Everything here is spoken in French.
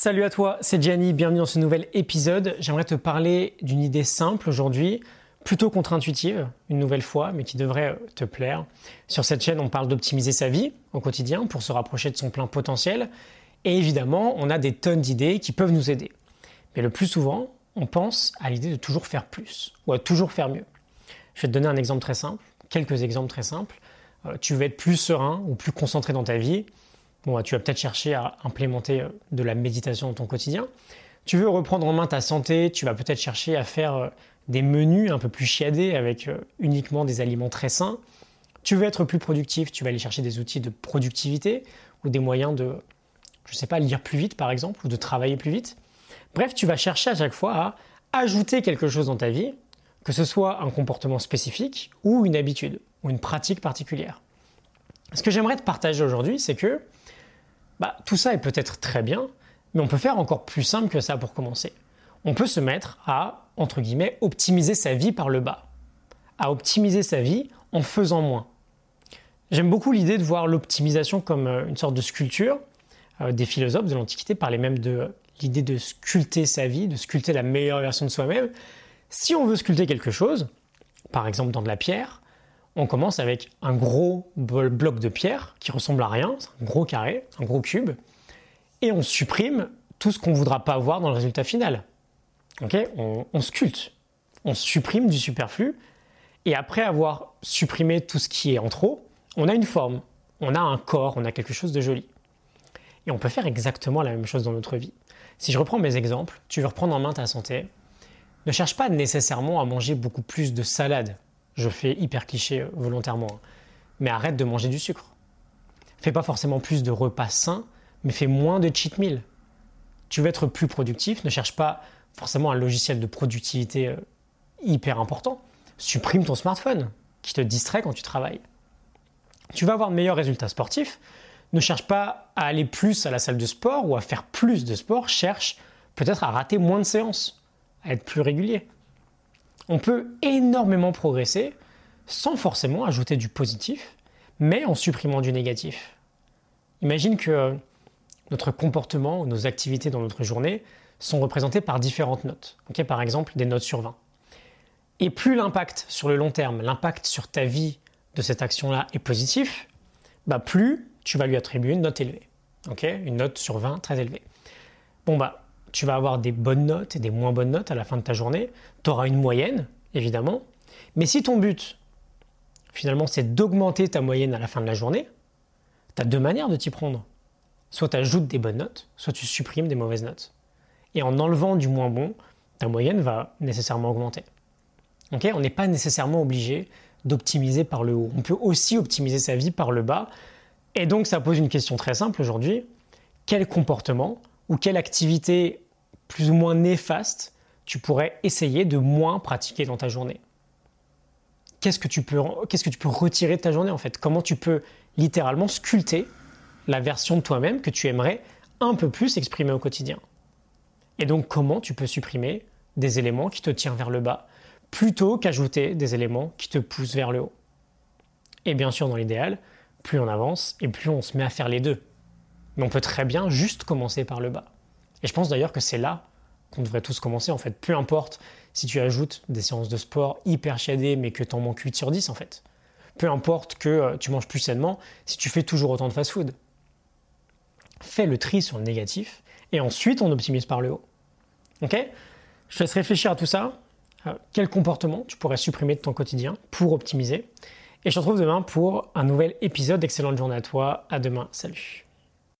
Salut à toi, c'est Gianni, bienvenue dans ce nouvel épisode. J'aimerais te parler d'une idée simple aujourd'hui, plutôt contre-intuitive, une nouvelle fois, mais qui devrait te plaire. Sur cette chaîne, on parle d'optimiser sa vie au quotidien pour se rapprocher de son plein potentiel. Et évidemment, on a des tonnes d'idées qui peuvent nous aider. Mais le plus souvent, on pense à l'idée de toujours faire plus ou à toujours faire mieux. Je vais te donner un exemple très simple, quelques exemples très simples. Euh, tu veux être plus serein ou plus concentré dans ta vie Bah, tu vas peut-être chercher à implémenter euh, de la méditation dans ton quotidien. Tu veux reprendre en main ta santé, tu vas peut-être chercher à faire euh, des menus un peu plus chiadés avec euh, uniquement des aliments très sains. Tu veux être plus productif, tu vas aller chercher des outils de productivité ou des moyens de, je sais pas, lire plus vite par exemple ou de travailler plus vite. Bref, tu vas chercher à chaque fois à ajouter quelque chose dans ta vie, que ce soit un comportement spécifique ou une habitude ou une pratique particulière. Ce que j'aimerais te partager aujourd'hui, c'est que bah, tout ça est peut-être très bien, mais on peut faire encore plus simple que ça pour commencer. On peut se mettre à, entre guillemets, optimiser sa vie par le bas. À optimiser sa vie en faisant moins. J'aime beaucoup l'idée de voir l'optimisation comme euh, une sorte de sculpture. Euh, des philosophes de l'Antiquité parlaient même de l'idée de sculpter sa vie, de sculpter la meilleure version de soi-même. Si on veut sculpter quelque chose, par exemple dans de la pierre, on commence avec un gros bloc de pierre qui ressemble à rien, un gros carré, un gros cube, et on supprime tout ce qu'on ne voudra pas voir dans le résultat final. on, on sculpte, on supprime du superflu, et après avoir supprimé tout ce qui est en trop, on a une forme, on a un corps, on a quelque chose de joli. Et on peut faire exactement la même chose dans notre vie. Si je reprends mes exemples, tu veux reprendre en main ta santé, ne cherche pas nécessairement à manger beaucoup plus de salade je fais hyper cliché euh, volontairement. Hein. Mais arrête de manger du sucre. Fais pas forcément plus de repas sains, mais fais moins de cheat meal. Tu veux être plus productif, ne cherche pas forcément un logiciel de productivité euh, hyper important. Supprime ton smartphone qui te distrait quand tu travailles. Tu vas avoir de meilleurs résultats sportifs. Ne cherche pas à aller plus à la salle de sport ou à faire plus de sport. Cherche peut-être à rater moins de séances, à être plus régulier on peut énormément progresser sans forcément ajouter du positif, mais en supprimant du négatif. Imagine que euh, notre comportement ou nos activités dans notre journée sont représentées par différentes notes. par exemple, des notes sur 20. Et plus l'impact sur le long terme, l'impact sur ta vie de cette action-là est positif, bah plus tu vas lui attribuer une note élevée. une note sur 20 très élevée. Bon bah tu vas avoir des bonnes notes et des moins bonnes notes à la fin de ta journée. Tu auras une moyenne, évidemment. Mais si ton but, finalement, c'est d'augmenter ta moyenne à la fin de la journée, tu as deux manières de t'y prendre. Soit tu ajoutes des bonnes notes, soit tu supprimes des mauvaises notes. Et en enlevant du moins bon, ta moyenne va nécessairement augmenter. On n'est pas nécessairement obligé d'optimiser par le haut. On peut aussi optimiser sa vie par le bas. Et donc ça pose une question très simple aujourd'hui. Quel comportement ou quelle activité plus ou moins néfaste tu pourrais essayer de moins pratiquer dans ta journée? Qu'est-ce que tu peux, retirer de ta journée en fait? Comment tu peux littéralement sculpter la version de toi-même que tu aimerais un peu plus exprimer au quotidien? Et donc comment tu peux supprimer des éléments qui te tirent vers le bas plutôt qu'ajouter des éléments qui te poussent vers le haut? Et bien sûr dans l'idéal, plus on avance et plus on se met à faire les deux. Mais on peut très bien juste commencer par le bas. Et je pense d'ailleurs que c'est là qu'on devrait tous commencer en fait. Peu importe si tu ajoutes des séances de sport hyper chiadées mais que tu en manques 8 sur 10 en fait. Peu importe que euh, tu manges plus sainement si tu fais toujours autant de fast-food. Fais le tri sur le négatif et ensuite on optimise par le haut. Ok? Je te laisse réfléchir à tout ça. Euh, quel comportement tu pourrais supprimer de ton quotidien pour optimiser? Et je te retrouve demain pour un nouvel épisode. Excellente journée à toi. À demain. Salut.